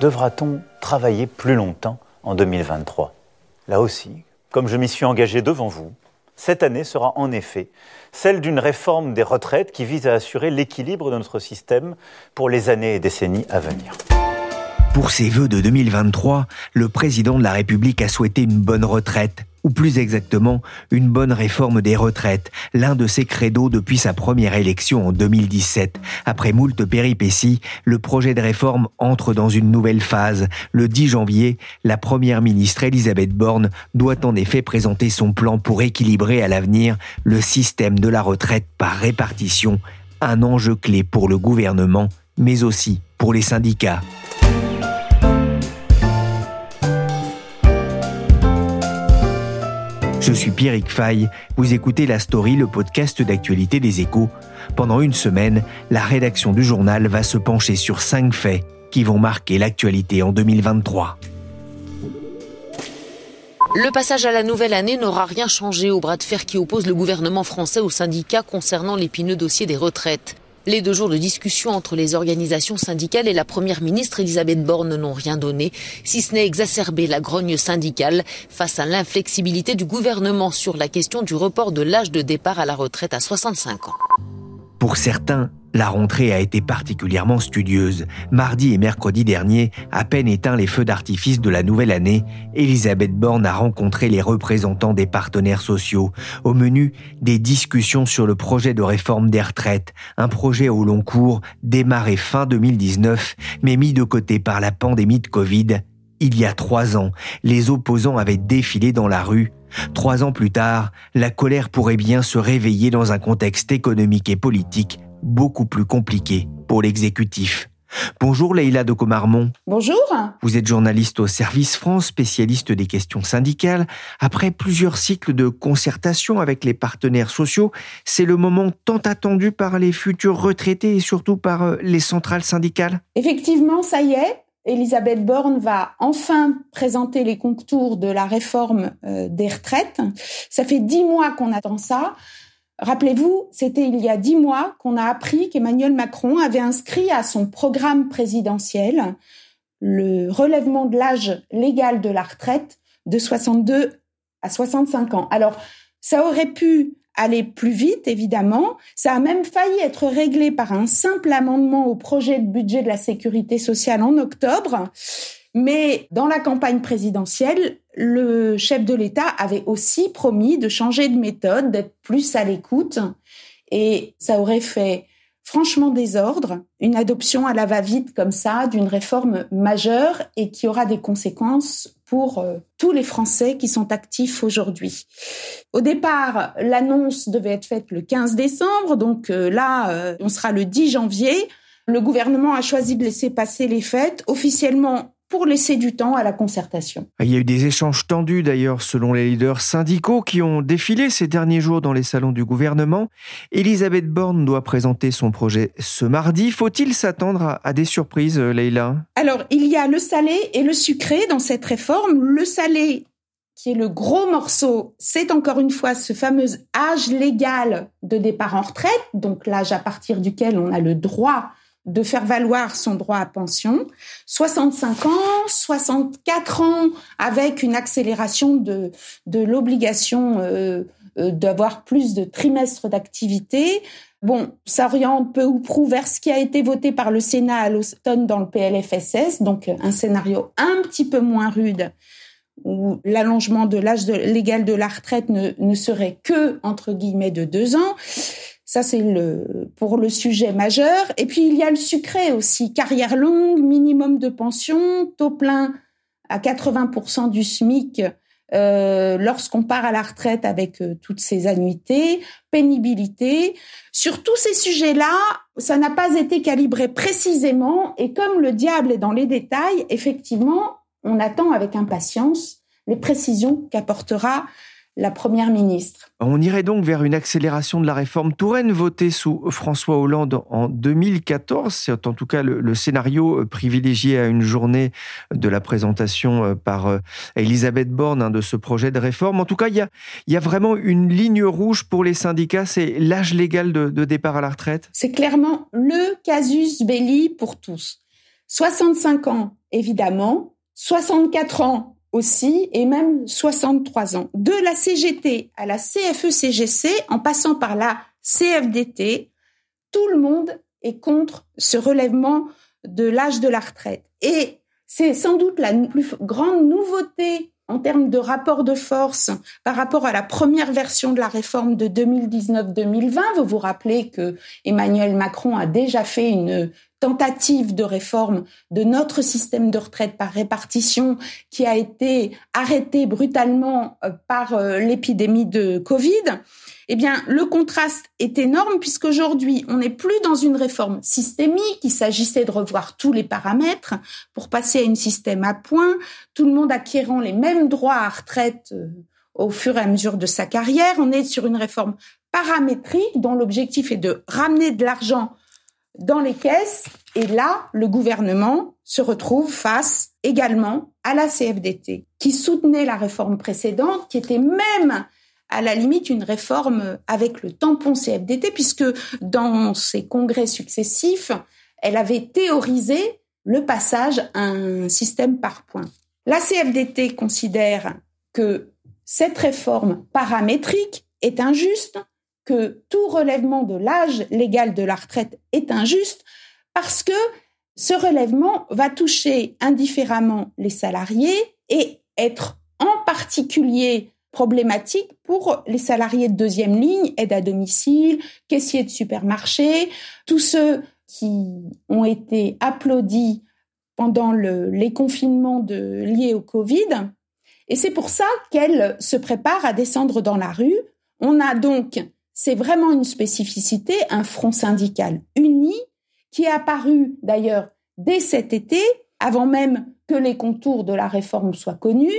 Devra-t-on travailler plus longtemps en 2023 Là aussi, comme je m'y suis engagé devant vous, cette année sera en effet celle d'une réforme des retraites qui vise à assurer l'équilibre de notre système pour les années et décennies à venir. Pour ses vœux de 2023, le président de la République a souhaité une bonne retraite, ou plus exactement, une bonne réforme des retraites, l'un de ses credos depuis sa première élection en 2017. Après moult péripéties, le projet de réforme entre dans une nouvelle phase. Le 10 janvier, la première ministre Elisabeth Borne doit en effet présenter son plan pour équilibrer à l'avenir le système de la retraite par répartition, un enjeu clé pour le gouvernement, mais aussi pour les syndicats. Je suis Pierrick Fay, vous écoutez La Story, le podcast d'actualité des échos. Pendant une semaine, la rédaction du journal va se pencher sur cinq faits qui vont marquer l'actualité en 2023. Le passage à la nouvelle année n'aura rien changé au bras de fer qui oppose le gouvernement français aux syndicats concernant l'épineux dossier des retraites. Les deux jours de discussion entre les organisations syndicales et la première ministre Elisabeth Borne n'ont rien donné, si ce n'est exacerber la grogne syndicale face à l'inflexibilité du gouvernement sur la question du report de l'âge de départ à la retraite à 65 ans. Pour certains, la rentrée a été particulièrement studieuse. Mardi et mercredi dernier, à peine éteint les feux d'artifice de la nouvelle année, Elisabeth Borne a rencontré les représentants des partenaires sociaux. Au menu, des discussions sur le projet de réforme des retraites, un projet au long cours démarré fin 2019, mais mis de côté par la pandémie de Covid. Il y a trois ans, les opposants avaient défilé dans la rue Trois ans plus tard, la colère pourrait bien se réveiller dans un contexte économique et politique beaucoup plus compliqué pour l'exécutif. Bonjour Leïla de Comarmont. Bonjour. Vous êtes journaliste au Service France, spécialiste des questions syndicales. Après plusieurs cycles de concertation avec les partenaires sociaux, c'est le moment tant attendu par les futurs retraités et surtout par euh, les centrales syndicales Effectivement, ça y est. Elisabeth Borne va enfin présenter les contours de la réforme euh, des retraites. Ça fait dix mois qu'on attend ça. Rappelez-vous, c'était il y a dix mois qu'on a appris qu'Emmanuel Macron avait inscrit à son programme présidentiel le relèvement de l'âge légal de la retraite de 62 à 65 ans. Alors, ça aurait pu aller plus vite, évidemment. Ça a même failli être réglé par un simple amendement au projet de budget de la sécurité sociale en octobre. Mais dans la campagne présidentielle, le chef de l'État avait aussi promis de changer de méthode, d'être plus à l'écoute. Et ça aurait fait franchement désordre, une adoption à la va-vite comme ça d'une réforme majeure et qui aura des conséquences pour euh, tous les Français qui sont actifs aujourd'hui. Au départ, l'annonce devait être faite le 15 décembre, donc euh, là, euh, on sera le 10 janvier. Le gouvernement a choisi de laisser passer les fêtes. Officiellement, pour laisser du temps à la concertation. Il y a eu des échanges tendus d'ailleurs selon les leaders syndicaux qui ont défilé ces derniers jours dans les salons du gouvernement. Elisabeth Borne doit présenter son projet ce mardi. Faut-il s'attendre à, des surprises, euh, Leïla? Alors, il y a le salé et le sucré dans cette réforme. Le salé, qui est le gros morceau, c'est encore une fois ce fameux âge légal de départ en retraite, donc l'âge à partir duquel on a le droit de faire valoir son droit à pension, 65 ans, 64 ans, avec une accélération de, de l'obligation euh, euh, d'avoir plus de trimestres d'activité. Bon, ça oriente peu ou prou vers ce qui a été voté par le Sénat à l'automne dans le PLFSS, donc un scénario un petit peu moins rude où l'allongement de l'âge légal de la retraite ne, ne serait que, entre guillemets, de deux ans. Ça, c'est le, pour le sujet majeur. Et puis, il y a le sucré aussi. Carrière longue, minimum de pension, taux plein à 80% du SMIC euh, lorsqu'on part à la retraite avec euh, toutes ces annuités, pénibilité. Sur tous ces sujets-là, ça n'a pas été calibré précisément et comme le diable est dans les détails, effectivement, on attend avec impatience les précisions qu'apportera la Première ministre. On irait donc vers une accélération de la réforme Touraine votée sous François Hollande en 2014. C'est en tout cas le, scénario privilégié à une journée de la présentation euh, par euh, Elisabeth Borne hein, de ce projet de réforme. En tout cas, il y a, vraiment une ligne rouge pour les syndicats, c'est l'âge légal de, de départ à la retraite. C'est clairement le casus belli pour tous. 65 ans, évidemment, 64 ans aussi, et même 63 ans. De la CGT à la CFE-CGC, e en passant par la CFDT, tout le monde est contre ce relèvement de l'âge de la retraite. Et c'est sans doute la plus grande nouveauté en termes de rapport de force par rapport à la première version de la réforme de 2019-2020. Vous vous rappelez que Emmanuel Macron a déjà fait une tentative de réforme de notre système de retraite par répartition qui a été arrêté brutalement euh, par euh, l'épidémie de Covid, eh bien, le contraste est énorme puisqu'aujourd'hui, on n'est plus dans une réforme systémique. Il s'agissait de revoir tous les paramètres pour passer à un système à points, tout le monde acquérant les mêmes droits à retraite euh, au fur et à mesure de sa carrière. On est sur une réforme paramétrique dont l'objectif est de ramener de l'argent dans les caisses. Et là, le gouvernement se retrouve face également à la CFDT, qui soutenait la réforme précédente, qui était même à la limite une réforme avec le tampon CFDT, puisque dans ses congrès successifs, elle avait théorisé le passage à un système par points. La CFDT considère que cette réforme paramétrique est injuste, que tout relèvement de l'âge légal de la retraite est injuste parce que ce relèvement va toucher indifféremment les salariés et être en particulier problématique pour les salariés de deuxième ligne, aide à domicile, caissiers de supermarché, tous ceux qui ont été applaudis pendant les confinements liés au Covid. Et c'est pour ça qu'elle se prépare à descendre dans la rue. On a donc c'est vraiment une spécificité, un front syndical uni qui est apparu d'ailleurs dès cet été, avant même que les contours de la réforme soient connus.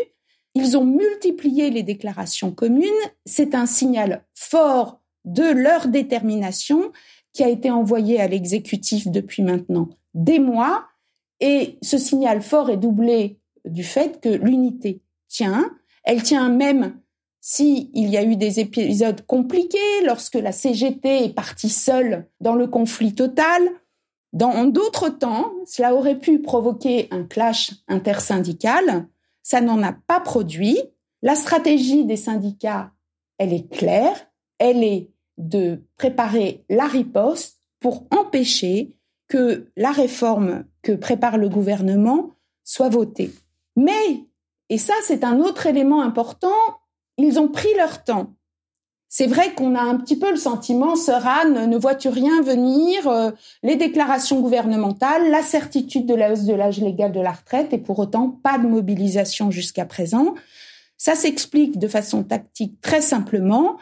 Ils ont multiplié les déclarations communes. C'est un signal fort de leur détermination qui a été envoyé à l'exécutif depuis maintenant des mois. Et ce signal fort est doublé du fait que l'unité tient. Elle tient même si il y a eu des épisodes compliqués lorsque la CGT est partie seule dans le conflit total, dans d'autres temps, cela aurait pu provoquer un clash intersyndical. Ça n'en a pas produit. La stratégie des syndicats, elle est claire. Elle est de préparer la riposte pour empêcher que la réforme que prépare le gouvernement soit votée. Mais, et ça c'est un autre élément important, ils ont pris leur temps. C'est vrai qu'on a un petit peu le sentiment, Anne, ne vois-tu rien venir euh, Les déclarations gouvernementales, la certitude de la hausse de l'âge légal de la retraite et pour autant pas de mobilisation jusqu'à présent. Ça s'explique de façon tactique très simplement,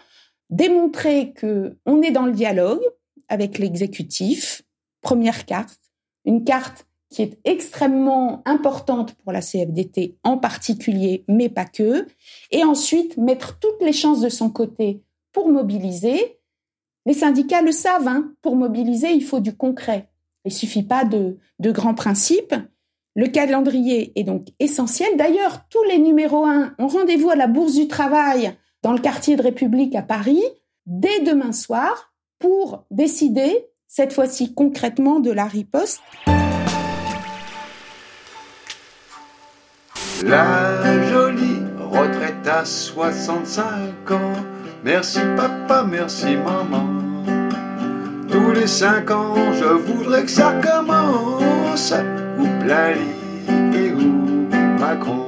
démontrer que on est dans le dialogue avec l'exécutif. Première carte, une carte qui est extrêmement importante pour la CFDT en particulier, mais pas que, et ensuite mettre toutes les chances de son côté pour mobiliser. Les syndicats le savent, hein, pour mobiliser, il faut du concret. Il suffit pas de, de grands principes. Le calendrier est donc essentiel. D'ailleurs, tous les numéros 1 ont rendez-vous à la Bourse du Travail dans le quartier de République à Paris dès demain soir pour décider, cette fois-ci concrètement, de la riposte. La jolie retraite à 65 ans. Merci papa, merci maman. Tous les cinq ans, je voudrais que ça commence. Ou et ou Macron.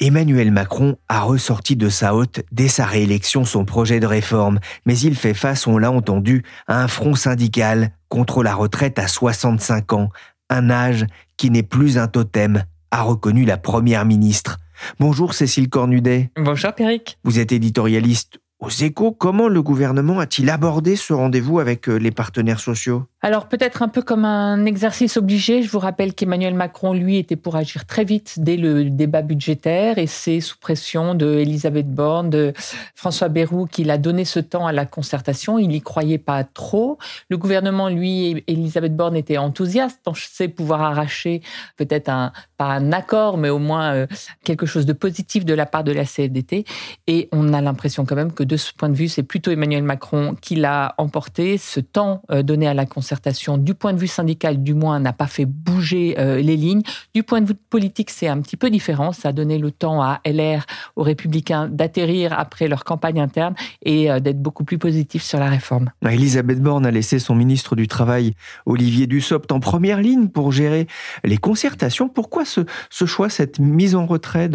Emmanuel Macron a ressorti de sa haute dès sa réélection son projet de réforme, mais il fait face, on l'a entendu, à un front syndical contre la retraite à 65 ans, un âge qui n'est plus un totem, a reconnu la première ministre. Bonjour Cécile Cornudet. Bonjour Péric. Vous êtes éditorialiste aux échos. Comment le gouvernement a-t-il abordé ce rendez-vous avec euh, les partenaires sociaux? Alors peut-être un peu comme un exercice obligé, je vous rappelle qu'Emmanuel Macron, lui, était pour agir très vite dès le débat budgétaire et c'est sous pression de Elisabeth Borne, de François Bayrou qu'il a donné ce temps à la concertation. Il n'y croyait pas trop. Le gouvernement, lui, Elisabeth Borne était enthousiaste, pensait pouvoir arracher peut-être pas un accord, mais au moins euh, quelque chose de positif de la part de la CFDT. Et on a l'impression quand même que de ce point de vue, c'est plutôt Emmanuel Macron qui l'a emporté. Ce temps euh, donné à la concertation du point de vue syndical, du moins, n'a pas fait bouger euh, les lignes. Du point de vue politique, c'est un petit peu différent. Ça a donné le temps à LR, aux Républicains, d'atterrir après leur campagne interne et euh, d'être beaucoup plus positif sur la réforme. Elisabeth Borne a laissé son ministre du Travail, Olivier Dussopt, en première ligne pour gérer les concertations. Pourquoi ce, choix, cette mise en retrait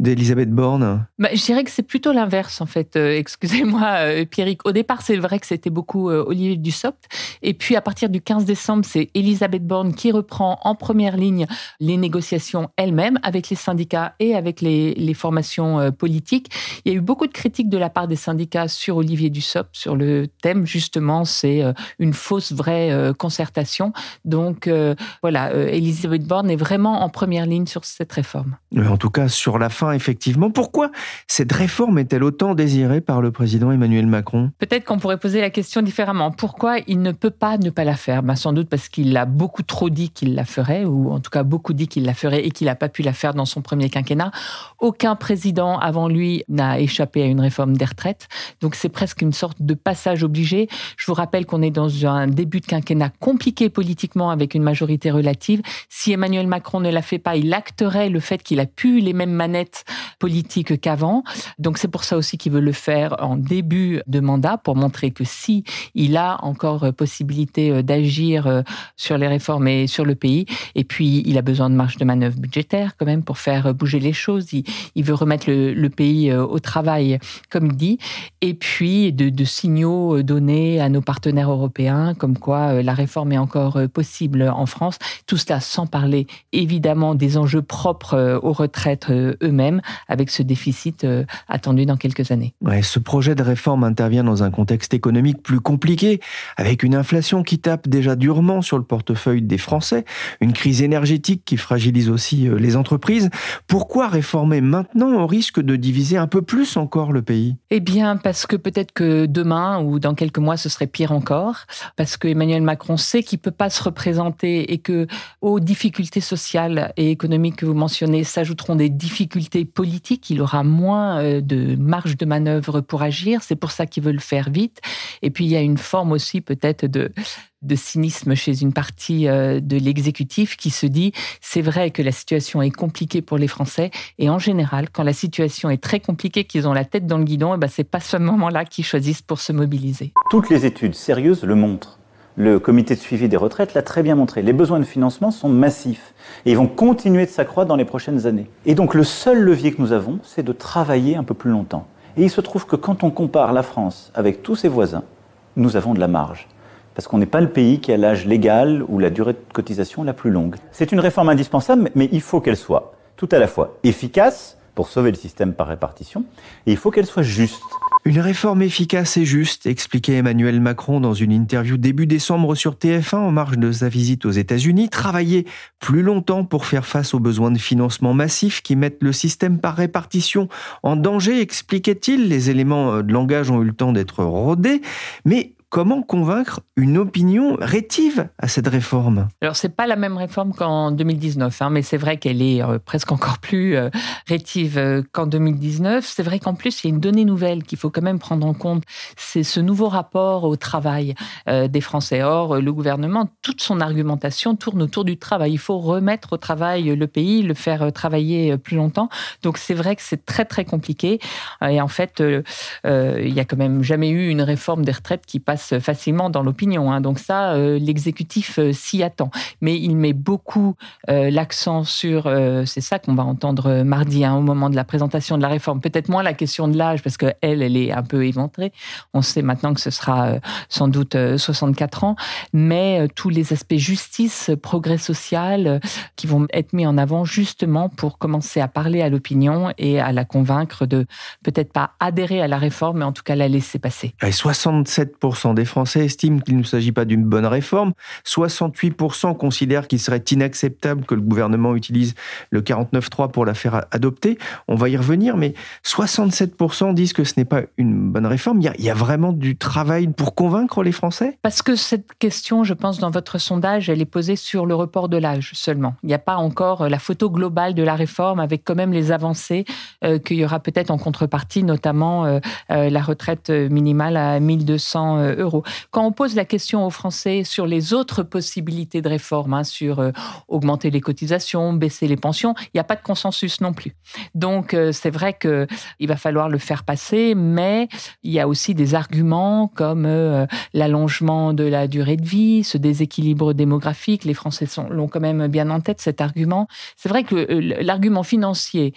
d'Elisabeth Borne? Bah, Je dirais que c'est plutôt l'inverse, en fait. Excusez-moi, Pierrick. Au départ, c'est vrai que c'était beaucoup Olivier Dussopt. Et puis, à partir du 15 décembre, c'est Elisabeth Borne qui reprend en première ligne les négociations elle-même avec les syndicats et avec les, formations euh, politiques. Il y a eu beaucoup de critiques de la part des syndicats sur Olivier Dussopt, sur le thème justement, c'est euh, une fausse vraie euh, concertation. Donc voilà, Elisabeth Borne est vraiment en première ligne sur cette réforme. En tout cas, sur la fin, effectivement. Pourquoi cette réforme est-elle autant désirée par le président Emmanuel Macron Peut-être qu'on pourrait poser la question différemment. Pourquoi il ne peut pas ne pas la faire? Bah, Sans doute parce qu'il a beaucoup trop dit qu'il la ferait, ou en tout cas beaucoup dit qu'il la ferait et qu'il n'a pas pu la faire dans son premier quinquennat. Aucun président avant lui n'a échappé à une réforme des retraites. Donc c'est presque une sorte de passage obligé. Je vous rappelle qu'on est dans un début de quinquennat compliqué politiquement avec une majorité relative. Si Emmanuel Macron ne la fait pas, il acterait le fait qu'il a pu les mêmes manettes politiques qu'avant. Donc c'est pour ça aussi qu'il veut le faire en début de mandat pour montrer que si il a encore possibilité euh, d'agir euh, sur les réformes et sur le pays. Et puis, il a besoin de marge de manœuvre budgétaire quand même pour faire bouger les choses. Il, veut remettre le, pays euh, au travail, comme il dit. Et puis, de, signaux donnés à nos partenaires européens, comme quoi la réforme est encore possible en France. Tout cela sans parler évidemment des enjeux propres aux retraites eux-mêmes, avec ce déficit attendu dans quelques années. Ce projet de réforme intervient dans un contexte économique plus compliqué, avec une inflation qui tape déjà durement sur le portefeuille des Français, une crise énergétique qui fragilise aussi euh, les entreprises. Pourquoi réformer maintenant au risque de diviser un peu plus encore le pays? Eh bien, parce que peut-être que demain ou dans quelques mois, ce serait pire encore, parce que Emmanuel Macron sait qu'il peut pas se représenter et que aux difficultés sociales et économiques que vous mentionnez s'ajouteront des difficultés politiques. Il aura moins euh, de marge de manœuvre pour agir. C'est pour ça qu'il veut le faire vite. Et puis, il y a une forme aussi peut-être de de cynisme chez une partie euh, de l'exécutif qui se dit c'est vrai que la situation est compliquée pour les Français et en général quand la situation est très compliquée qu'ils ont la tête dans le guidon et eh ben c'est pas ce moment-là qu'ils choisissent pour se mobiliser. Toutes les études sérieuses le montrent. Le comité de suivi des retraites l'a très bien montré. Les besoins de financement sont massifs et ils vont continuer de s'accroître dans les prochaines années. Et donc le seul levier que nous avons, c'est de travailler un peu plus longtemps. Et il se trouve que quand on compare la France avec tous ses voisins, nous avons de la marge parce qu'on n'est pas le pays qui a l'âge légal ou la durée de cotisation la plus longue. C'est une réforme indispensable, mais il faut qu'elle soit tout à la fois efficace pour sauver le système par répartition, et il faut qu'elle soit juste. Une réforme efficace et juste, expliquait Emmanuel Macron dans une interview début décembre sur TF1 en marge de sa visite aux États-Unis. Travailler plus longtemps pour faire face aux besoins de financement massifs qui mettent le système par répartition en danger, expliquait-il. Les éléments de langage ont eu le temps d'être rodés, mais Comment convaincre une opinion rétive à cette réforme? Alors c'est pas la même réforme qu'en 2019, hein, mais c'est vrai qu'elle est euh, presque encore plus euh, rétive euh, qu'en 2019. C'est vrai qu'en plus il y a une donnée nouvelle qu'il faut quand même prendre en compte, c'est ce nouveau rapport au travail des Français. Or le gouvernement, toute son argumentation tourne autour du travail. Il faut remettre au travail le pays, le faire travailler plus longtemps. Donc c'est vrai que c'est très très compliqué. Et en fait, il y a quand même jamais eu une réforme des retraites qui passe facilement dans l'opinion. Hein. Donc ça, euh, l'exécutif euh, s'y attend. Mais il met beaucoup l'accent sur, c'est ça qu'on va entendre mardi hein, au moment de la présentation de la réforme. Peut-être moins la question de l'âge parce qu'elle, elle est un peu éventrée. On sait maintenant que ce sera sans doute 64 ans, mais tous les aspects justice, progrès social qui vont être mis en avant justement pour commencer à parler à l'opinion et à la convaincre de peut-être pas adhérer à la réforme, mais en tout cas la laisser passer. 67% des Français estiment qu'il ne s'agit pas d'une bonne réforme. 68% considèrent qu'il serait inacceptable que le gouvernement utilise le 49.3 pour la faire adopter. On va y revenir, mais 67% disent que ce n'est pas une bonne réforme. Il y, a, vraiment du travail pour convaincre les Français? Parce que cette question, je pense, dans votre sondage, elle est posée sur le report de l'âge seulement. Il n'y a pas encore la photo globale de la réforme avec quand même les avancées euh, qu'il y aura peut-être en contrepartie, notamment euh, euh, la retraite minimale à 1200 Quand on pose la question aux Français sur les autres possibilités de réforme, hein, sur augmenter les cotisations, baisser les pensions, il n'y a pas de consensus non plus. Donc c'est vrai que il va falloir le faire passer, mais il y a aussi des arguments comme l'allongement de la durée de vie, ce déséquilibre démographique. Les Français l'ont quand même bien en tête cet argument. C'est vrai que l'argument financier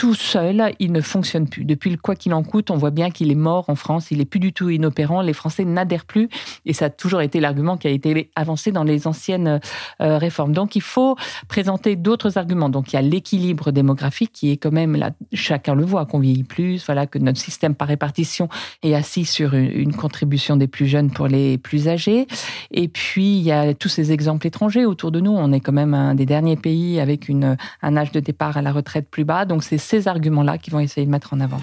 tout seul, il ne fonctionne plus. Depuis le quoi qu'il en coûte, on voit bien qu'il est mort en France, il est plus du tout inopérant, les Français n'adhèrent plus, et ça a toujours été l'argument qui a été avancé dans les anciennes euh, réformes. Donc il faut présenter d'autres arguments. Donc il y a l'équilibre démographique qui est quand même là, chacun le voit, qu'on vieillit plus, voilà, que notre système par répartition est assis sur une, contribution des plus jeunes pour les plus âgés. Et puis il y a tous ces exemples étrangers autour de nous. On est quand même un des derniers pays avec une, un âge de départ à la retraite plus bas. Donc c'est ces arguments-là qu'ils vont essayer de mettre en avant.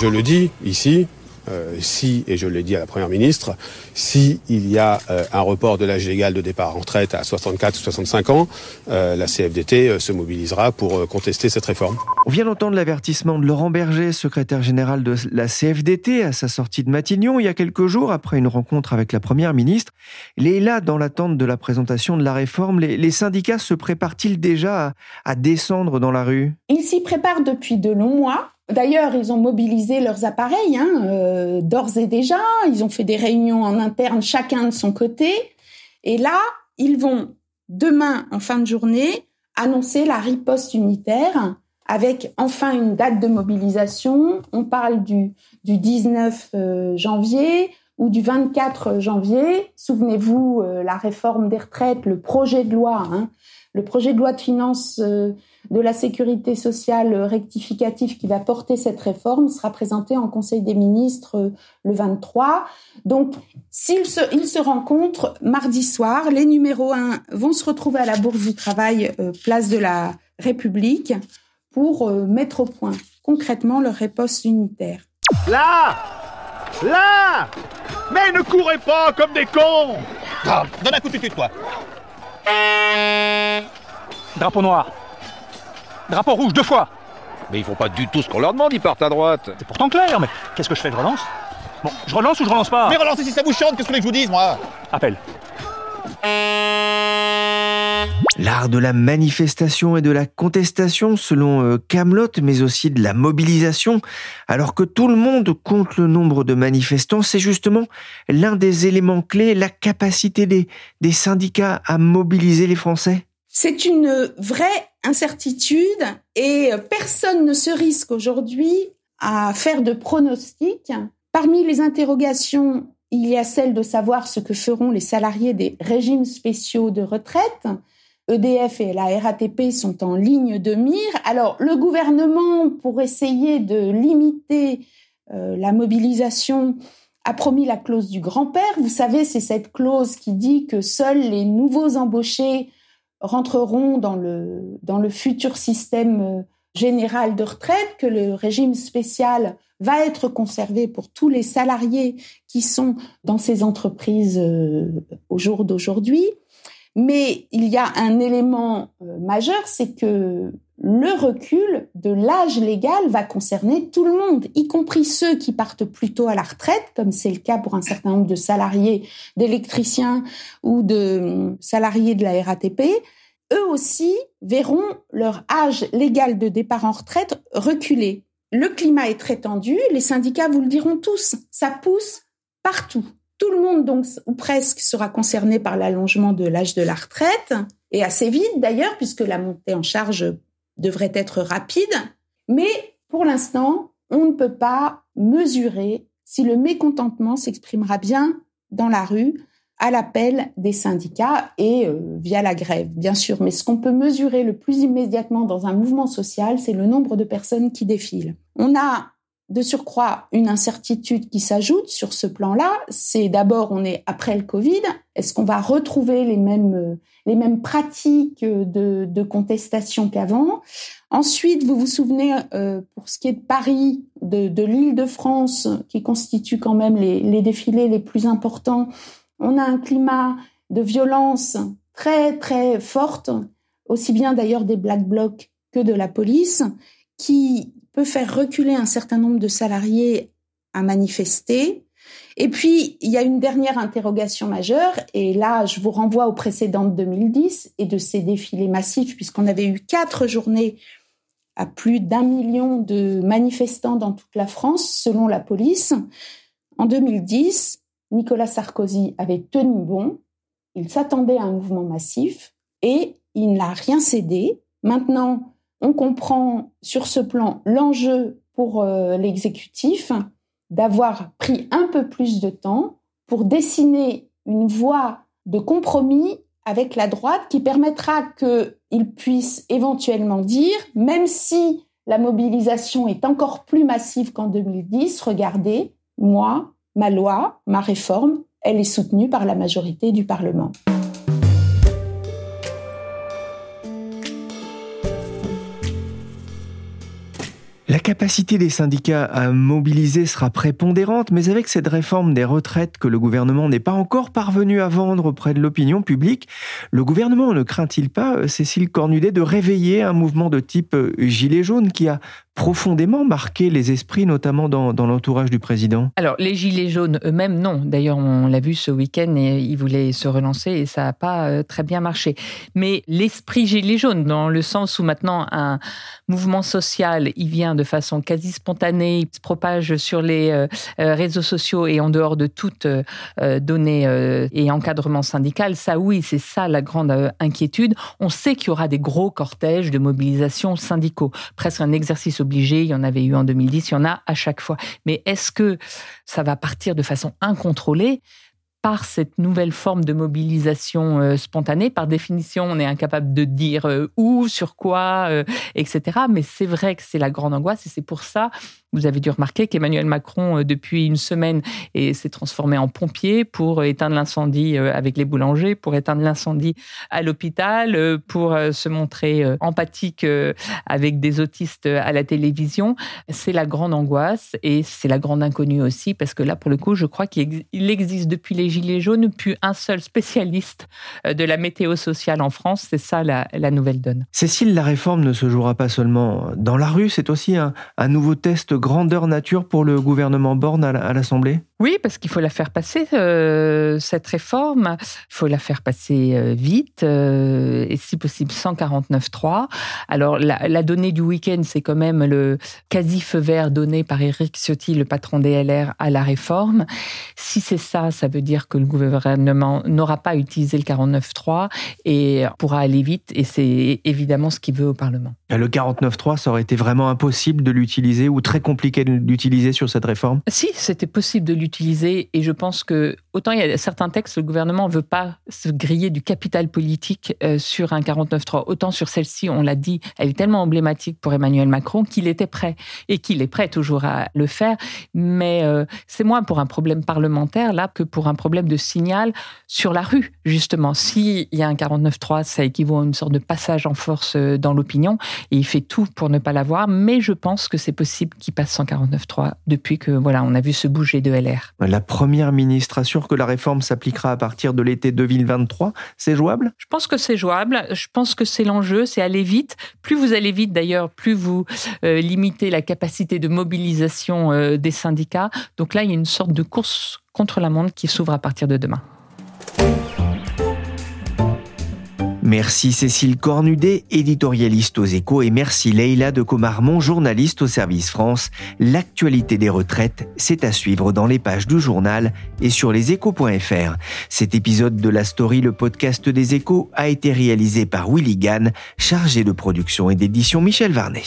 Je le dis ici, euh, si, et je l'ai dit à la Première ministre, si il y a euh, un report de l'âge légal de départ en retraite à 64 ou 65 ans, euh, la CFDT se mobilisera pour contester cette réforme. On vient d'entendre l'avertissement de Laurent Berger, secrétaire général de la CFDT, à sa sortie de Matignon il y a quelques jours, après une rencontre avec la Première ministre. Il est là dans l'attente de la présentation de la réforme. Les, syndicats se préparent-ils déjà à, à descendre dans la rue? Ils s'y préparent depuis de longs mois. D'ailleurs, ils ont mobilisé leurs appareils hein, euh, d'ores et déjà. Ils ont fait des réunions en interne, chacun de son côté. Et là, ils vont demain, en fin de journée, annoncer la riposte unitaire avec enfin une date de mobilisation. On parle du, du 19 euh, janvier ou du 24 janvier. Souvenez-vous, euh, la réforme des retraites, le projet de loi, hein, le projet de loi de finances de la sécurité sociale rectificatif qui va porter cette réforme sera présenté en Conseil des ministres euh, le 23. Donc, s'ils se, se rencontrent mardi soir, les numéros 1 vont se retrouver à la Bourse du Travail, euh, place de la République, pour euh, mettre au point concrètement leur réponse unitaire. Là Là Mais ne courez pas comme des cons Donne un coup de tête, toi Drapeau noir Drapeau rouge deux fois. Mais ils font pas du tout ce qu'on leur demande, ils partent à droite. C'est pourtant clair, mais qu'est-ce que je fais Je relance? Bon, je relance ou je relance pas? Mais relancez si ça vous chante, qu'est-ce que je vous dise, moi? Appel. L'art de la manifestation et de la contestation selon euh, Camelot, mais aussi de la mobilisation. Alors que tout le monde compte le nombre de manifestants, c'est justement l'un des éléments clés, la capacité des, des syndicats à mobiliser les Français. C'est une vraie incertitude et personne ne se risque aujourd'hui à faire de pronostics. Parmi les interrogations, il y a celle de savoir ce que feront les salariés des régimes spéciaux de retraite. EDF et la RATP sont en ligne de mire. Alors le gouvernement, pour essayer de limiter euh, la mobilisation, a promis la clause du grand-père. Vous savez, c'est cette clause qui dit que seuls les nouveaux embauchés rentreront dans le, dans le futur système euh, général de retraite, que le régime spécial va être conservé pour tous les salariés qui sont dans ces entreprises euh, au jour d'aujourd'hui. Mais il y a un élément euh, majeur, c'est que le recul de l'âge légal va concerner tout le monde, y compris ceux qui partent plus tôt à la retraite, comme c'est le cas pour un certain nombre de salariés d'électriciens ou de euh, salariés de la RATP. Eux aussi verront leur âge légal de départ en retraite reculer. le climat est très tendu. Les syndicats vous le diront tous. Ça pousse partout. Tout le monde, donc, ou presque, sera concerné par l'allongement de l'âge de la retraite, et assez vite d'ailleurs, puisque la montée en charge devrait être rapide. Mais pour l'instant, on ne peut pas mesurer si le mécontentement s'exprimera bien dans la rue à l'appel des syndicats et euh, via la grève, bien sûr. Mais ce qu'on peut mesurer le plus immédiatement dans un mouvement social, c'est le nombre de personnes qui défilent. On a de surcroît une incertitude qui s'ajoute sur ce plan-là. C'est d'abord, on est après le Covid. Est-ce qu'on va retrouver les mêmes, euh, les mêmes pratiques de, de contestation qu'avant? Ensuite, vous vous souvenez, euh, pour ce qui est de Paris, de, de l'île de France, qui constitue quand même les, les défilés les plus importants, on a un climat de violence très très forte, aussi bien d'ailleurs des black blocs que de la police, qui peut faire reculer un certain nombre de salariés à manifester. Et puis, il y a une dernière interrogation majeure, et là, je vous renvoie au précédent de 2010 et de ces défilés massifs, puisqu'on avait eu quatre journées à plus d'un million de manifestants dans toute la France, selon la police. En 2010, Nicolas Sarkozy avait tenu bon, il s'attendait à un mouvement massif et il n'a rien cédé. Maintenant, on comprend sur ce plan l'enjeu pour euh, l'exécutif d'avoir pris un peu plus de temps pour dessiner une voie de compromis avec la droite qui permettra qu'il puisse éventuellement dire, même si la mobilisation est encore plus massive qu'en 2010, regardez, moi, ma loi, ma réforme, elle est soutenue par la majorité du Parlement. La capacité des syndicats à mobiliser sera prépondérante, mais avec cette réforme des retraites que le gouvernement n'est pas encore parvenu à vendre auprès de l'opinion publique, le gouvernement ne craint-il pas, euh, Cécile Cornudet, de réveiller un mouvement de type euh, gilet jaune qui a profondément marqué les esprits, notamment dans, l'entourage du président? Alors, les Gilets jaunes eux-mêmes, non. D'ailleurs, on l'a vu ce week-end ils voulaient se relancer et ça n'a pas euh, très bien marché. Mais l'esprit Gilets jaunes, dans le sens où maintenant un mouvement social, il vient de façon quasi spontanée, il se propage sur les euh, euh, réseaux sociaux et en dehors de toute donnée et encadrement syndical, ça oui, c'est ça la grande inquiétude. On sait qu'il y aura des gros cortèges de mobilisation syndicaux, presque un exercice obligé, il y en avait eu en 2010, il y en a à chaque fois. Mais est-ce que ça va partir de façon incontrôlée? Par cette nouvelle forme de mobilisation euh, spontanée. Par définition, on est incapable de dire euh, où, sur quoi, euh, etc. Mais c'est vrai que c'est la grande angoisse et c'est pour ça vous avez dû remarquer qu'Emmanuel Macron, depuis une semaine, s'est transformé en pompier pour éteindre l'incendie avec les boulangers, pour éteindre l'incendie à l'hôpital, pour se montrer empathique avec des autistes à la télévision. C'est la grande angoisse et c'est la grande inconnue aussi, parce que là, pour le coup, je crois qu'il existe depuis les Gilets jaunes plus un seul spécialiste de la météo sociale en France. C'est ça la, nouvelle donne. Cécile, la réforme ne se jouera pas seulement dans la rue, c'est aussi un, un nouveau test grandeur nature pour le gouvernement Borne à l'Assemblée? Oui, parce qu'il faut la faire passer, euh, cette réforme. Il faut la faire passer euh, vite, euh, et si possible 149.3. Alors, la, donnée du week-end, c'est quand même le quasi-feu vert donné par Éric Ciotti, le patron des LR, à la réforme. Si c'est ça, ça veut dire que le gouvernement n'aura pas utilisé le 49.3 et pourra aller vite, et c'est évidemment ce qu'il veut au Parlement. Le 49.3, ça aurait été vraiment impossible de l'utiliser ou très compliqué d'utiliser sur cette réforme? Si, c'était possible de l'utiliser Et je pense que autant il y a certains textes, le gouvernement ne veut pas se griller du capital politique euh, sur un 49.3. Autant sur celle-ci, on l'a dit, elle est tellement emblématique pour Emmanuel Macron qu'il était prêt et qu'il est prêt toujours à le faire. Mais euh, c'est moins pour un problème parlementaire là que pour un problème de signal sur la rue, justement. S'il y a un 49.3, ça équivaut à une sorte de passage en force euh, dans l'opinion et il fait tout pour ne pas l'avoir. Mais je pense que c'est possible qu'il passe 149.3 depuis que voilà, on a vu se bouger de LR. La première ministre assure que la réforme s'appliquera à partir de l'été 2023. C'est jouable? Je pense que c'est jouable. Je pense que c'est l'enjeu, c'est aller vite. Plus vous allez vite d'ailleurs, plus vous euh, limitez la capacité de mobilisation euh, des syndicats. Donc là, il y a une sorte de course contre la montre qui s'ouvre à partir de demain. Merci Cécile Cornudet, éditorialiste aux échos, et merci Leïla de Comarmont, journaliste au service France. L'actualité des retraites, c'est à suivre dans les pages du journal et sur leséchos.fr. Cet épisode de la story, le podcast des échos, a été réalisé par Willy Gann, chargé de production et d'édition Michel Varnet.